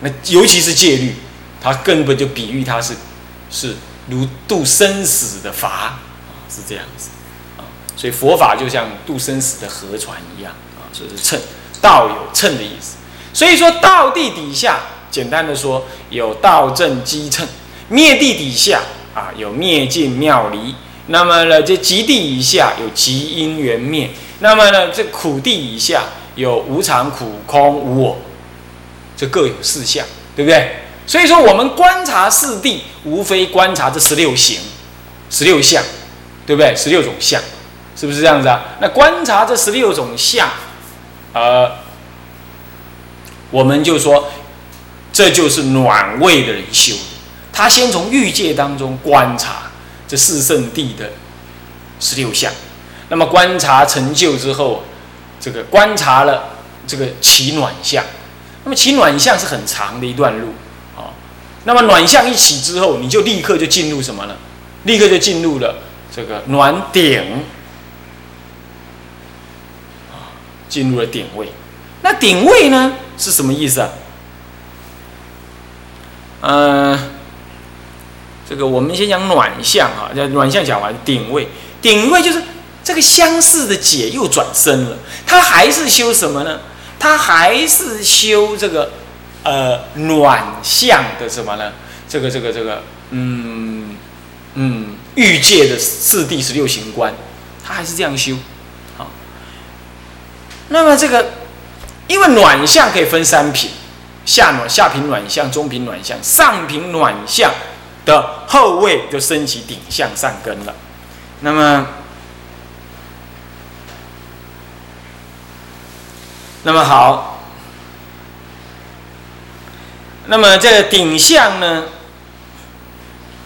那尤其是戒律，它根本就比喻它是是如度生死的法，是这样子啊。所以佛法就像度生死的河船一样啊，所以是称道有称的意思。所以说道地底下，简单的说有道正机称；灭地底下啊有灭尽妙离。那么呢，这极地以下有极因缘灭。那么呢，这苦地以下有无常、苦、空、无我，这各有四相，对不对？所以说，我们观察四谛，无非观察这十六行、十六相，对不对？十六种相，是不是这样子啊？那观察这十六种相，呃，我们就说，这就是暖位的人修。他先从欲界当中观察这四圣谛的十六相。那么观察成就之后，这个观察了这个起暖相，那么起暖相是很长的一段路啊。那么暖相一起之后，你就立刻就进入什么呢？立刻就进入了这个暖顶啊，进入了顶位。那顶位呢是什么意思啊？嗯，这个我们先讲暖相啊，叫暖相讲完顶位，顶位就是。这个相似的解又转身了，他还是修什么呢？他还是修这个，呃，暖相的什么呢？这个这个这个，嗯嗯，欲界的四第十六行观，他还是这样修。好，那么这个，因为暖相可以分三品，下暖下品暖相，中品暖相，上品暖相的后位就升起顶向上根了。那么。那么好，那么这个顶相呢？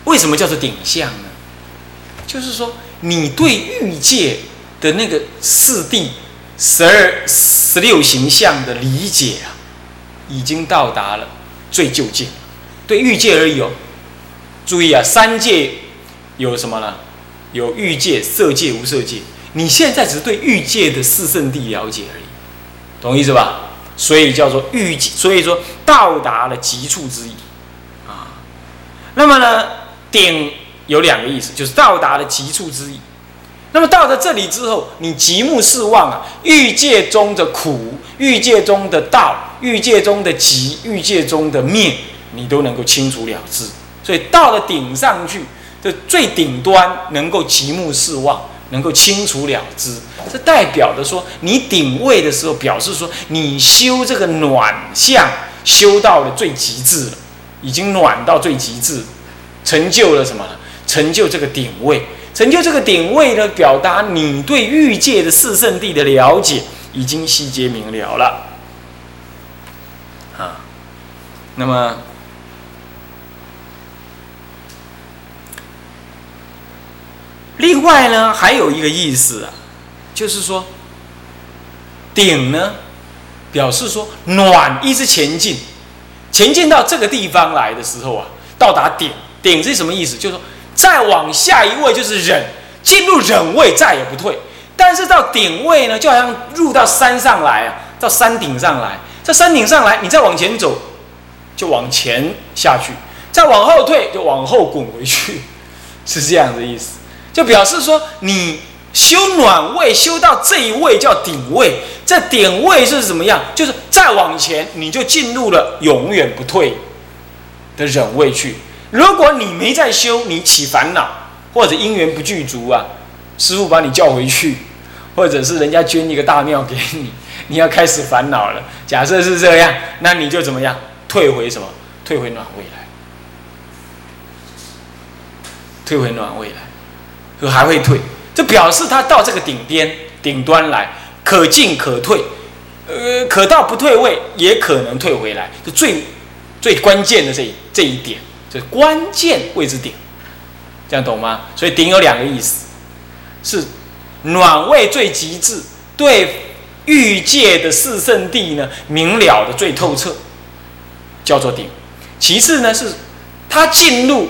为什么叫做顶相呢？就是说，你对欲界的那个四谛、十二、十六形象的理解啊，已经到达了最究竟。对欲界而已哦，注意啊，三界有什么呢？有欲界、色界、无色界。你现在只是对欲界的四圣地了解而已。懂意思吧？所以叫做欲，所以说到达了极处之意啊。那么呢，顶有两个意思，就是到达了极处之意。那么到了这里之后，你极目四望啊，欲界中的苦，欲界中的道，欲界中的极，欲界中的灭，你都能够清楚了之。所以到了顶上去，这最顶端能够极目四望。能够清楚了之，这代表的说，你顶位的时候，表示说你修这个暖相修到了最极致了，已经暖到最极致，成就了什么？成就这个顶位，成就这个顶位呢，表达你对欲界的四圣地的了解已经细节明了了。啊，那么。另外呢，还有一个意思啊，就是说，顶呢，表示说暖一直前进，前进到这个地方来的时候啊，到达顶，顶是什么意思？就是说再往下一位就是忍，进入忍位再也不退。但是到顶位呢，就好像入到山上来啊，到山顶上来，在山顶上来，你再往前走，就往前下去；再往后退，就往后滚回去，是这样的意思。就表示说，你修暖位修到这一位叫顶位，这顶位是怎么样？就是再往前，你就进入了永远不退的忍位去。如果你没在修，你起烦恼或者因缘不具足啊，师傅把你叫回去，或者是人家捐一个大庙给你，你要开始烦恼了。假设是这样，那你就怎么样？退回什么？退回暖位来，退回暖位来。可还会退，这表示他到这个顶边顶端来，可进可退，呃，可到不退位，也可能退回来，是最最关键的这这一点，这关键位置顶，这样懂吗？所以顶有两个意思，是暖位最极致，对欲界的四圣地呢明了的最透彻，叫做顶。其次呢是他进入。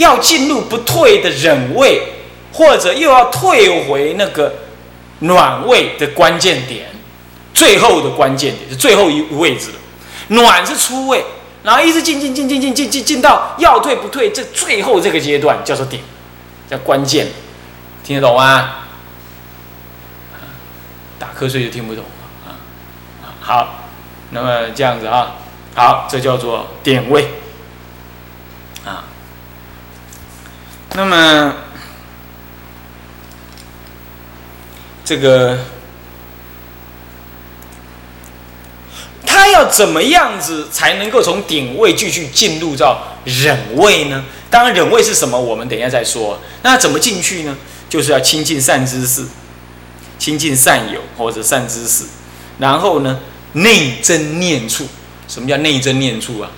要进入不退的忍位，或者又要退回那个暖位的关键点，最后的关键点是最后一位置了。暖是出位，然后一直进进进进进进进进到要退不退，这最后这个阶段叫做顶，叫关键，听得懂吗？打瞌睡就听不懂啊！好，那么这样子啊，好，这叫做点位啊。那么这个。他要怎么样子才能够从顶位继续进入到忍位呢？当然，忍位是什么？我们等一下再说。那怎么进去呢？就是要亲近善知识，亲近善友或者善知识，然后呢，内真念处。什么叫内真念处啊？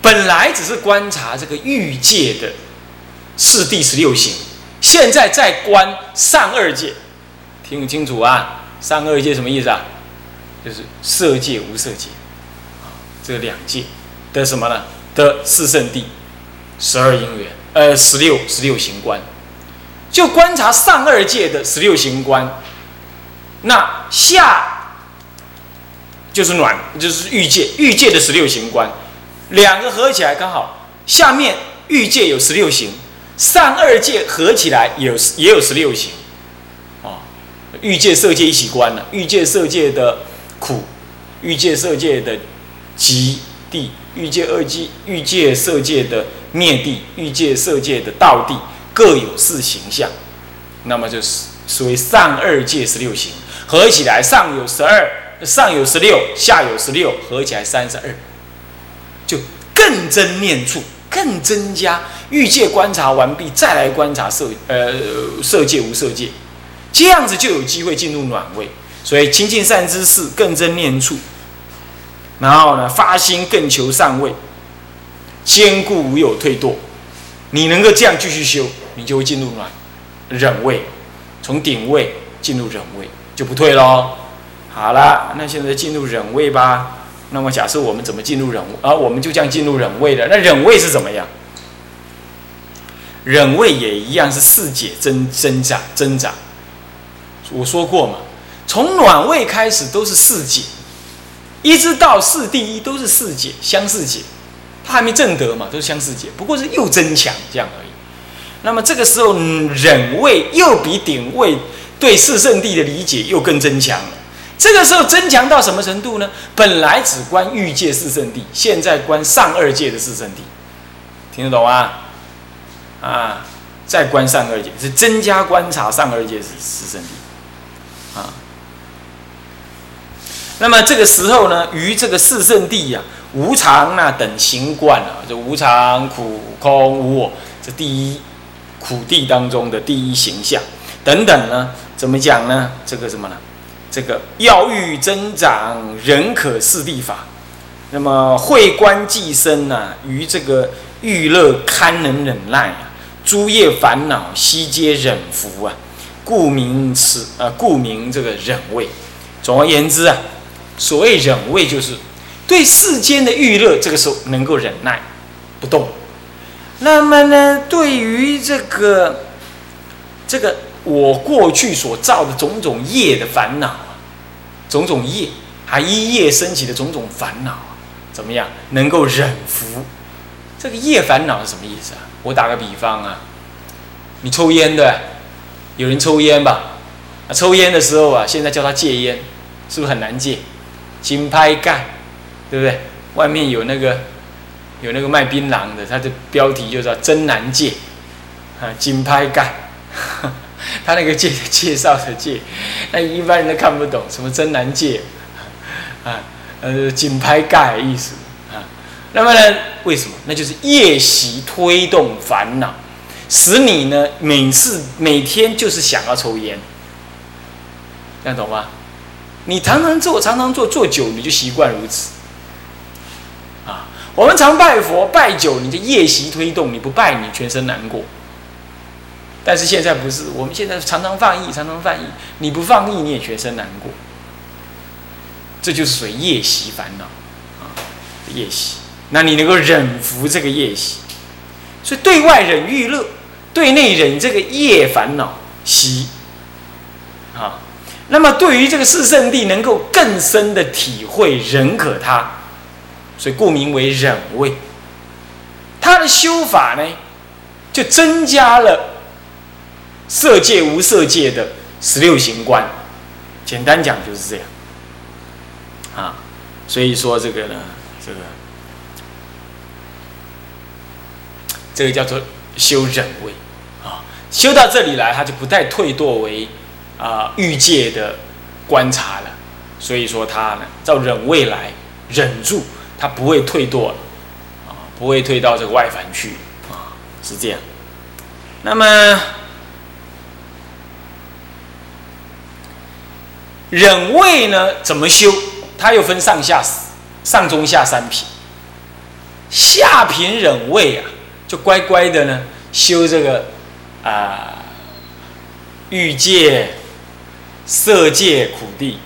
本来只是观察这个欲界的四谛十六行，现在在观上二界，听清楚啊！上二界什么意思啊？就是色界、无色界，这两界的什么呢？的四圣地、十二因缘，呃，十六十六行观，就观察上二界的十六行观，那下就是暖，就是欲界，欲界的十六行观，两个合起来刚好，下面欲界有十六行，上二界合起来有也有十六行，啊，欲界、色界一起关了，欲界、色界的。苦，欲界色界的极地，欲界二界，欲界色界的灭地，欲界色界的道地，各有四形象，那么就是所谓上二界十六行，合起来上有十二，上有十六，下有十六，合起来三十二，就更增念处，更增加欲界观察完毕，再来观察色呃色界无色界，这样子就有机会进入暖位。所以亲近善知识，更增念处，然后呢，发心更求上位，坚固无有退堕。你能够这样继续修，你就会进入暖忍位，从顶位进入忍位就不退喽。好了，那现在进入忍位吧。那么假设我们怎么进入忍位啊？我们就这样进入忍位了。那忍位是怎么样？忍位也一样是四解增增长增长。我说过嘛。从暖位开始都是四解，一直到四第一都是四解相四解，他还没正得嘛，都是相四解，不过是又增强这样而已。那么这个时候忍位又比顶位对四圣地的理解又更增强了。这个时候增强到什么程度呢？本来只观欲界四圣地，现在观上二界的四圣地，听得懂吗？啊，再观上二界是增加观察上二界四四圣地，啊。那么这个时候呢，于这个四圣地呀，无常那等行观啊，这无常、苦、空、无我，这第一苦地当中的第一形象等等呢，怎么讲呢？这个什么呢？这个要欲增长人可四地法，那么会观既深呢，于这个欲乐堪能忍耐啊，诸业烦恼悉皆忍服啊，故名此呃，故名这个忍位。总而言之啊。所谓忍位，就是对世间的欲乐，这个时候能够忍耐不动。那么呢，对于这个这个我过去所造的种种业的烦恼啊，种种业还一夜升起的种种烦恼啊，怎么样能够忍服？这个业烦恼是什么意思啊？我打个比方啊，你抽烟的，有人抽烟吧？啊，抽烟的时候啊，现在叫他戒烟，是不是很难戒？金拍盖，对不对？外面有那个有那个卖槟榔的，他的标题就叫“真难戒”，啊，金拍盖，他那个戒介绍的戒，那一般人都看不懂，什么真难戒，啊，呃，紧拍盖意思啊。那么呢，为什么？那就是夜袭推动烦恼，使你呢每次每天就是想要抽烟，这样懂吗？你常常做，常常做，做久你就习惯如此。啊，我们常拜佛，拜久你就夜袭推动，你不拜你全身难过。但是现在不是，我们现在常常放逸，常常放逸，你不放逸你也学生难过。这就是属于夜袭烦恼啊，夜袭。那你能够忍服这个夜袭，所以对外忍欲乐，对内忍这个夜烦恼习啊。那么对于这个四圣谛能够更深的体会忍可他，所以故名为忍位。他的修法呢，就增加了色界无色界的十六行观。简单讲就是这样啊。所以说这个呢，这个这个叫做修忍位啊。修到这里来，他就不再退堕为啊欲界的观察了。所以说他呢，照忍位来忍住，他不会退堕了。不会退到这个外凡去啊，是这样。那么忍位呢，怎么修？它又分上下、上中下三品。下品忍位啊，就乖乖的呢修这个啊欲界、色界苦地，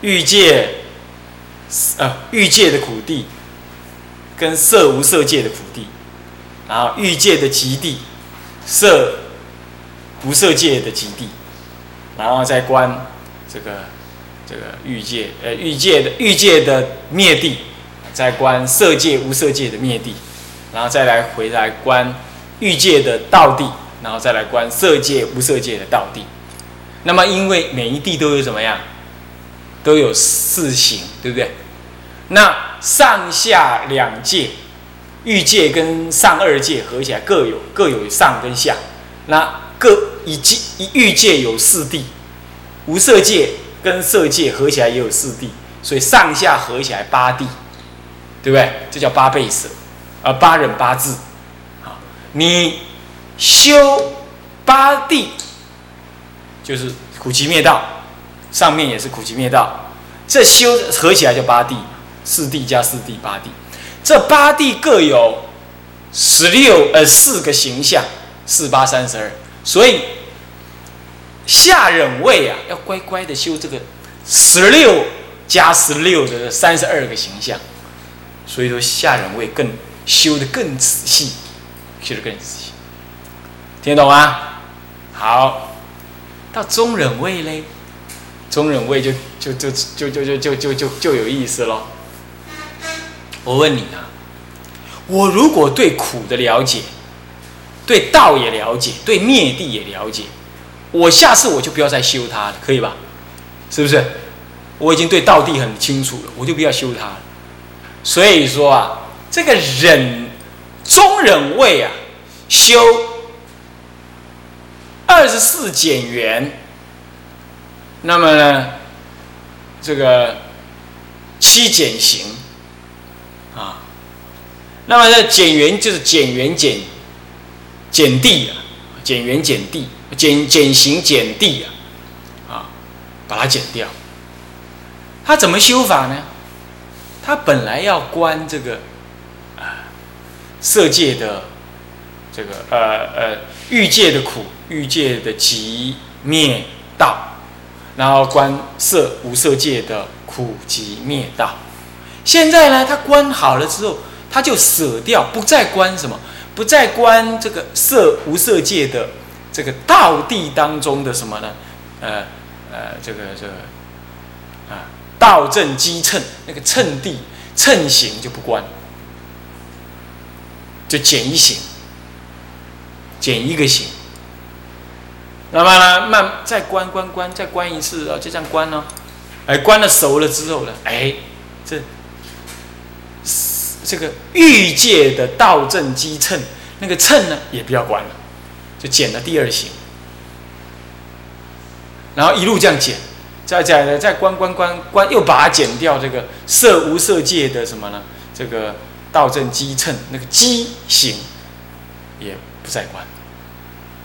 欲界啊欲界的苦地。跟色无色界的苦地，然后欲界的极地，色不色界的极地，然后再观这个这个欲界呃欲界的欲界的灭地，再观色界无色界的灭地，然后再来回来观欲界的道地，然后再来观色界无色界的道地。那么因为每一地都有怎么样，都有四行，对不对？那上下两界，欲界跟上二界合起来各有各有上跟下，那各一界一欲界有四地，无色界跟色界合起来也有四地，所以上下合起来八地，对不对？这叫八倍色，啊八忍八字，啊你修八地，就是苦集灭道，上面也是苦集灭道，这修合起来就八地。四地加四地八地，这八地各有十六呃四个形象，四八三十二。所以下忍位啊，要乖乖的修这个十六加十六的三十二个形象。所以说下忍位更修的更仔细，修的更仔细，听得懂吗？好，到中忍位嘞，中忍位就就就就就就就就就就有意思喽。我问你啊，我如果对苦的了解，对道也了解，对灭地也了解，我下次我就不要再修它了，可以吧？是不是？我已经对道地很清楚了，我就不要修它了。所以说啊，这个忍中忍位啊，修二十四减元，那么呢，这个七减行。啊，那么这减元就是减元减减地啊，减元减地，减减行减地啊，啊，把它减掉。他怎么修法呢？他本来要观这个啊色界的这个呃呃欲界的苦，欲界的极灭道，然后观色无色界的苦集灭道。现在呢，他观好了之后，他就舍掉，不再观什么，不再观这个色无色界的这个道地当中的什么呢？呃呃，这个这个啊，道正机称那个称地称行就不观，就减一行，减一个行。那么呢，慢再关关关，再关一次啊，就这样观呢。哎，关了熟了之后呢，哎，这。这个欲界的道正机称，那个称呢也不要管了，就减了第二行，然后一路这样减，再再再关关关关，又把它减掉。这个色无色界的什么呢？这个道正机称那个机行也不再关，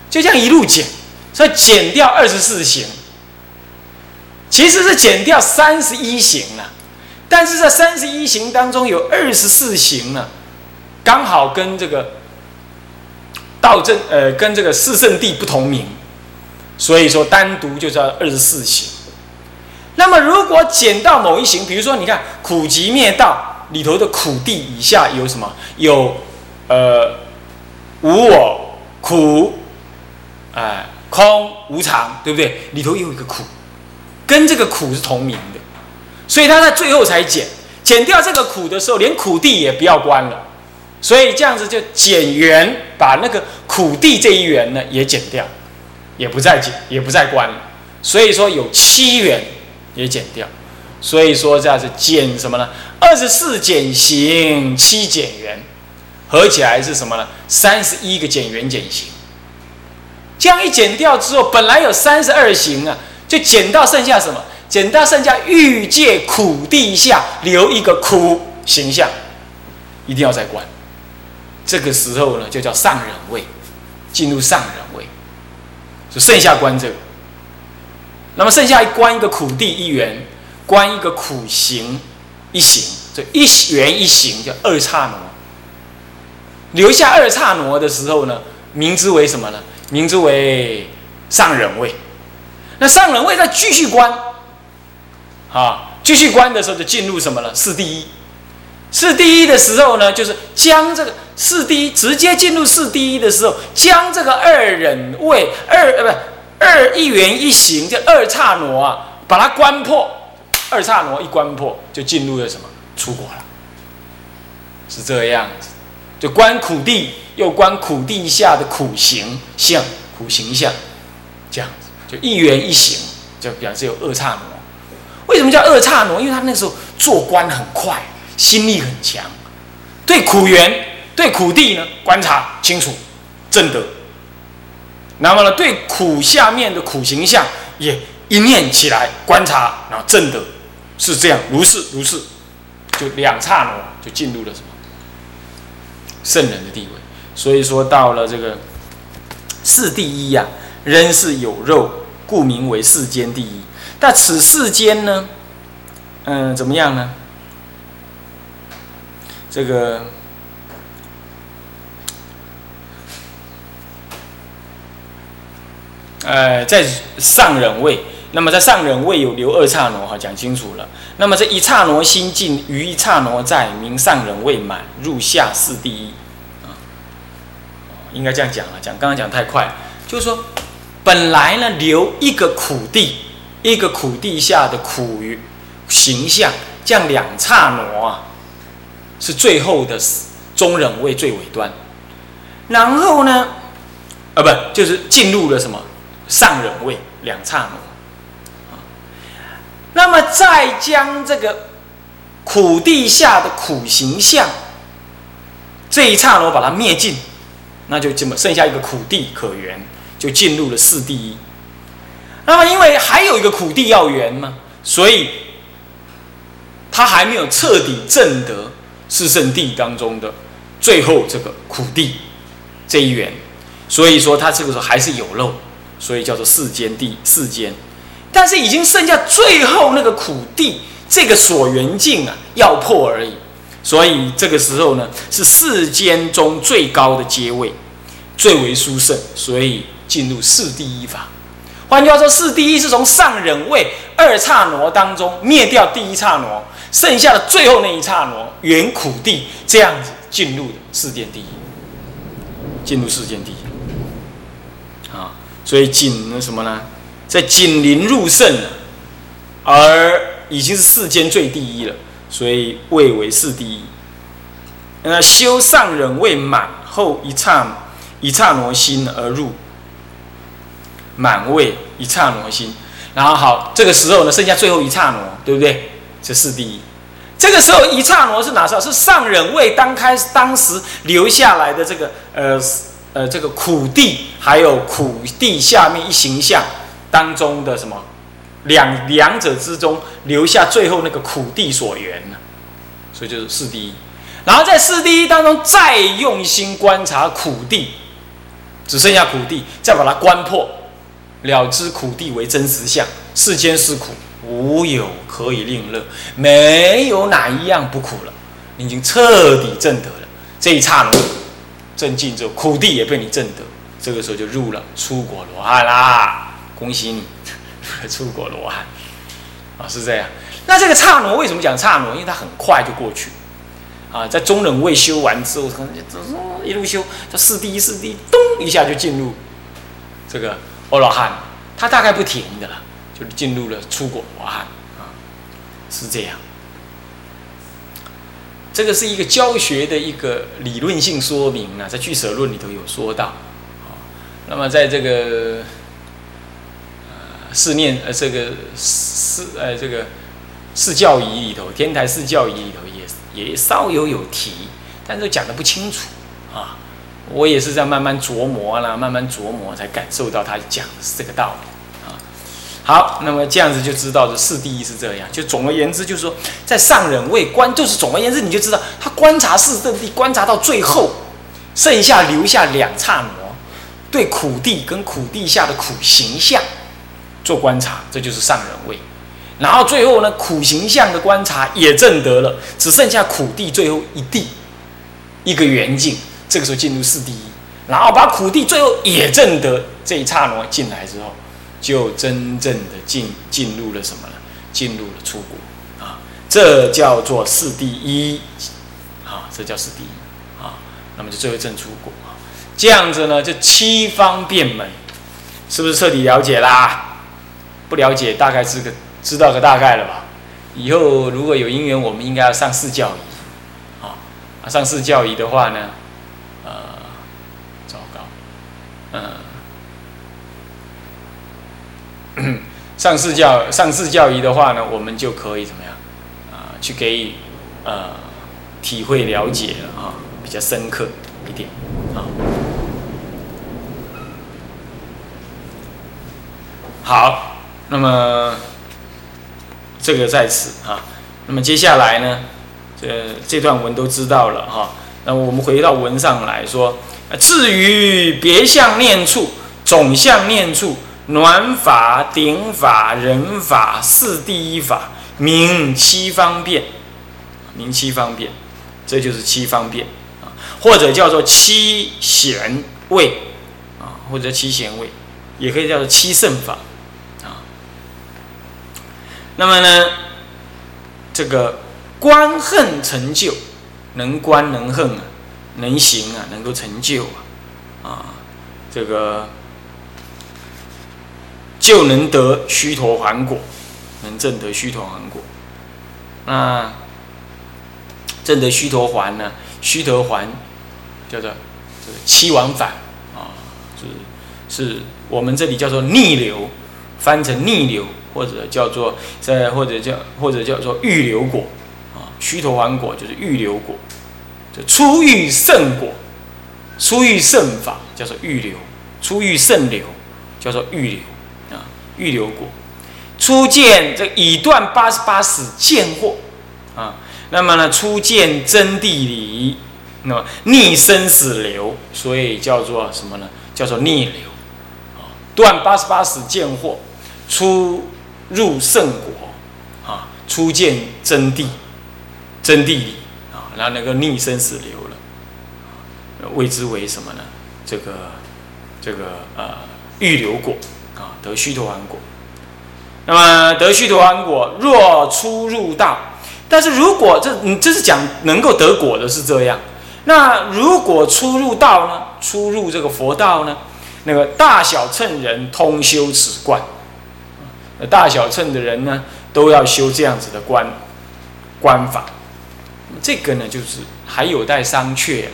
就这样一路减，所以减掉二十四行，其实是减掉三十一行了。但是在三十一行当中有二十四行呢，刚好跟这个道正呃跟这个四圣地不同名，所以说单独就叫二十四行。那么如果减到某一行，比如说你看苦集灭道里头的苦地以下有什么？有呃无我苦，哎空无常，对不对？里头又有一个苦，跟这个苦是同名的，所以他在最后才减，减掉这个苦的时候，连苦地也不要关了，所以这样子就减缘，把那个苦地这一缘呢也减掉，也不再减，也不再关了，所以说有七缘也减掉，所以说这样子减什么呢？二十四减行，七减缘，合起来是什么呢？三十一个减缘减行。这样一减掉之后，本来有三十二行啊，就减到剩下什么？减到剩下欲界苦地下留一个苦形象，一定要再关。这个时候呢，就叫上人位，进入上人位，就剩下关这个。那么剩下一关一个苦地一元，关一个苦行一行，这一元一行叫二刹那。留下二刹那的时候呢，名之为什么呢？名之为上人位，那上人位再继续观，啊，继续观的时候就进入什么了？四第一，四第一的时候呢，就是将这个四第一直接进入四第一的时候，将这个二忍位二呃不二一元一行叫二刹挪啊，把它关破，二刹挪一关破就进入了什么？出国了，是这样子，就观苦地。又观苦地下的苦行相、苦行相，这样子就一元一行，就表示有二刹挪。为什么叫二刹挪？因为他那时候做官很快，心力很强，对苦缘、对苦地呢观察清楚，正德。那么呢，对苦下面的苦形象也一念起来观察，然后正德，是这样，如是如是，就两刹那就进入了什么圣人的地位。所以说，到了这个世第一呀，仍是有肉，故名为世间第一。但此世间呢，嗯，怎么样呢？这个，呃，在上人位，那么在上人位有留二刹那哈，讲清楚了。那么这一刹那心尽，余一刹那在，名上人位满，入下世第一啊。应该这样讲了，讲刚刚讲太快，就是说，本来呢留一个苦地，一个苦地下的苦于形象，这样两刹那啊，是最后的中人位最尾端，然后呢，啊不，就是进入了什么上人位两刹那，那么再将这个苦地下的苦形象这一刹那把它灭尽。那就这么剩下一个苦地可圆，就进入了四第一。那么因为还有一个苦地要圆嘛，所以他还没有彻底证得四圣地当中的最后这个苦地这一圆，所以说他这个时候还是有漏，所以叫做世间地世间。但是已经剩下最后那个苦地这个所缘境啊，要破而已。所以这个时候呢，是世间中最高的阶位，最为殊胜，所以进入四第一法。换句话说，四第一是从上忍位二刹那当中灭掉第一刹那，剩下的最后那一刹那圆苦地这样子进入的世间第一，进入世间第一。啊，所以紧那什么呢？在紧邻入圣了，而已经是世间最第一了。所以位为世第一。那修上忍位满后一刹一刹那心而入满位一刹那心，然后好，这个时候呢，剩下最后一刹那，对不对？这四第一。这个时候一刹那是哪时候？是上忍位当开当时留下来的这个呃呃这个苦地，还有苦地下面一形象当中的什么？两两者之中留下最后那个苦地所缘呢，所以就是四第一，然后在四第一当中再用心观察苦地，只剩下苦地，再把它观破，了知苦地为真实相，世间是苦，无有可以令乐，没有哪一样不苦了，你已经彻底证得了这一刹那，证尽之后苦地也被你证得，这个时候就入了出国罗汉啦，恭喜你。出国罗汉啊，是这样。那这个刹那为什么讲刹那？因为它很快就过去啊，在中忍位修完之后，可能一路修，这四第一四第一，咚一下就进入这个阿罗汉，他大概不停的了，就是进入了出果罗汉啊，是这样。这个是一个教学的一个理论性说明啊，在《俱舍论》里头有说到。那么在这个呃四念呃这个四呃这个四教仪里头，天台四教仪里头也也稍有有提，但是讲的不清楚啊。我也是在慢慢琢磨啦，慢慢琢磨才感受到他讲的是这个道理。好，那么这样子就知道这四第一是这样。就总而言之，就是说在上忍位观，就是总而言之，你就知道他观察四圣地，观察到最后，剩下留下两刹那。对苦地跟苦地下的苦形象做观察，这就是上人位。然后最后呢，苦形象的观察也证得了，只剩下苦地最后一地一个圆境，这个时候进入四第一。然后把苦地最后也证得这一刹那进来之后，就真正的进进入了什么呢？进入了出国啊，这叫做四第一啊，这叫四第一啊。那么就最后证出国啊。这样子呢，就七方便门，是不是彻底了解啦？不了解，大概是个知道个大概了吧？以后如果有姻缘，我们应该要上四教仪，啊，上四教仪的话呢，呃，糟糕，嗯，上四教上四教仪的话呢，我们就可以怎么样？啊，去给予呃体会了解啊，比较深刻一点啊。好，那么这个在此啊，那么接下来呢，这这段文都知道了哈。那我们回到文上来说，至于别相念处、总相念处、暖法、顶法、人法、四第一法，名七方便，名七方便，这就是七方便啊，或者叫做七贤位啊，或者七贤位，也可以叫做七圣法啊。那么呢，这个观恨成就，能观能恨啊，能行啊，能够成就啊，啊，这个就能得虚陀还果，能证得虚陀还果。那证得虚陀还呢？虚陀还叫做这个七往返啊，是是我们这里叫做逆流，翻成逆流。或者叫做在，或者叫或者叫做预流果啊，虚陀还果就是预流果，就初遇圣果，出遇圣法叫做预流，出遇圣流叫做预流，预流果，初见这已断八十八死见惑啊，那么呢初见真谛理，那么逆生死流，所以叫做什么呢？叫做逆流啊，断八十八死见惑，初。入圣果，啊，初见真谛，真谛理，啊，然后能够逆生死流了，谓之为什么呢？这个，这个呃，预流果，得须陀洹果。那么得须陀洹果，若初入道，但是如果这，你这是讲能够得果的是这样，那如果初入道呢？初入这个佛道呢？那个大小乘人通修此观。大小乘的人呢，都要修这样子的观观法，这个呢，就是还有待商榷了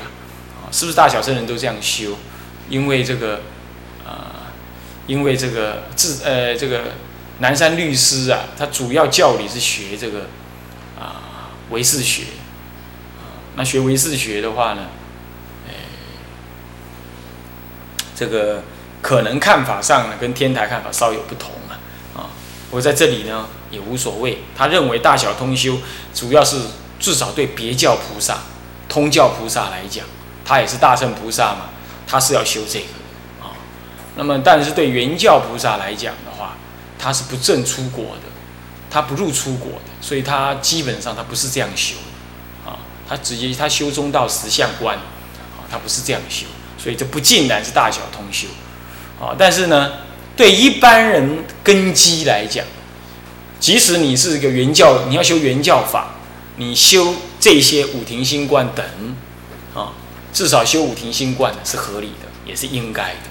啊，是不是大小乘人都这样修？因为这个，因为这个自呃这个南山律师啊，他主要教理是学这个啊唯识学，那学唯识学的话呢，哎，这个可能看法上呢，跟天台看法稍有不同啊。啊。我在这里呢也无所谓。他认为大小通修，主要是至少对别教菩萨、通教菩萨来讲，他也是大乘菩萨嘛，他是要修这个。那么，但是对原教菩萨来讲的话，他是不正出国的，他不入出国的，所以他基本上他不是这样修啊。他直接他修中道实相观啊，他不是这样修，所以这不尽然是大小通修啊。但是呢。对一般人根基来讲，即使你是一个原教，你要修原教法，你修这些五庭心观等，啊，至少修五庭心观是合理的，也是应该的，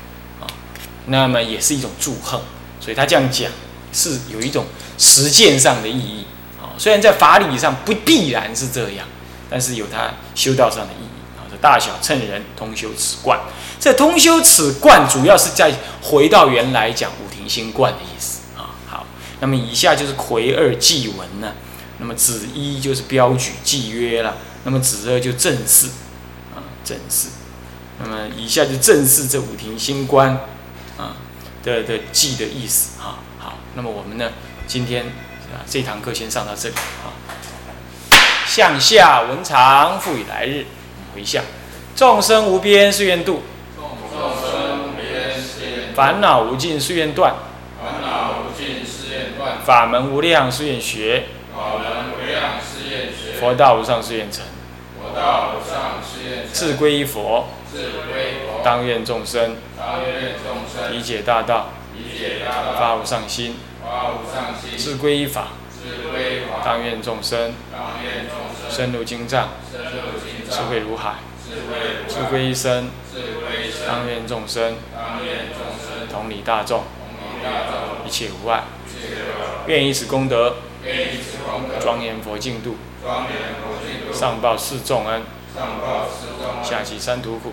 那么也是一种祝贺，所以他这样讲，是有一种实践上的意义啊。虽然在法理上不必然是这样，但是有他修道上的意义啊。这大小乘人通修此观，这通修此观主要是在回到原来讲五庭心观的意思啊。好，那么以下就是魁二祭文呢。那么子一就是标举记约了，那么子二就正式啊正式。那么以下就正式这五庭新观的的记的意思啊。好，那么我们呢今天啊这堂课先上到这里啊。向下文长复以来日回向，众生无边誓愿度，众生无边誓愿烦恼无尽誓愿断，烦恼无尽誓愿断，法门无量誓愿学，法门无量誓愿学，佛道无上誓愿成，佛道无上誓愿成，自归依佛，自归佛，当愿众生理解大道，理解大道，发无上心，自归依法，当愿众生当愿众生深入经藏，智，慧如海，智慧如自，归依身，智慧生，当愿众生当愿众生同理大众，一切无碍。愿以此功德，庄严佛净土，上报四重恩，下济三途苦。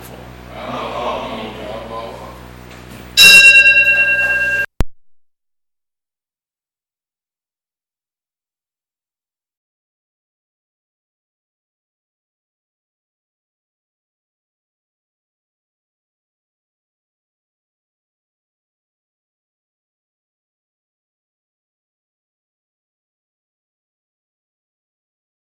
佛。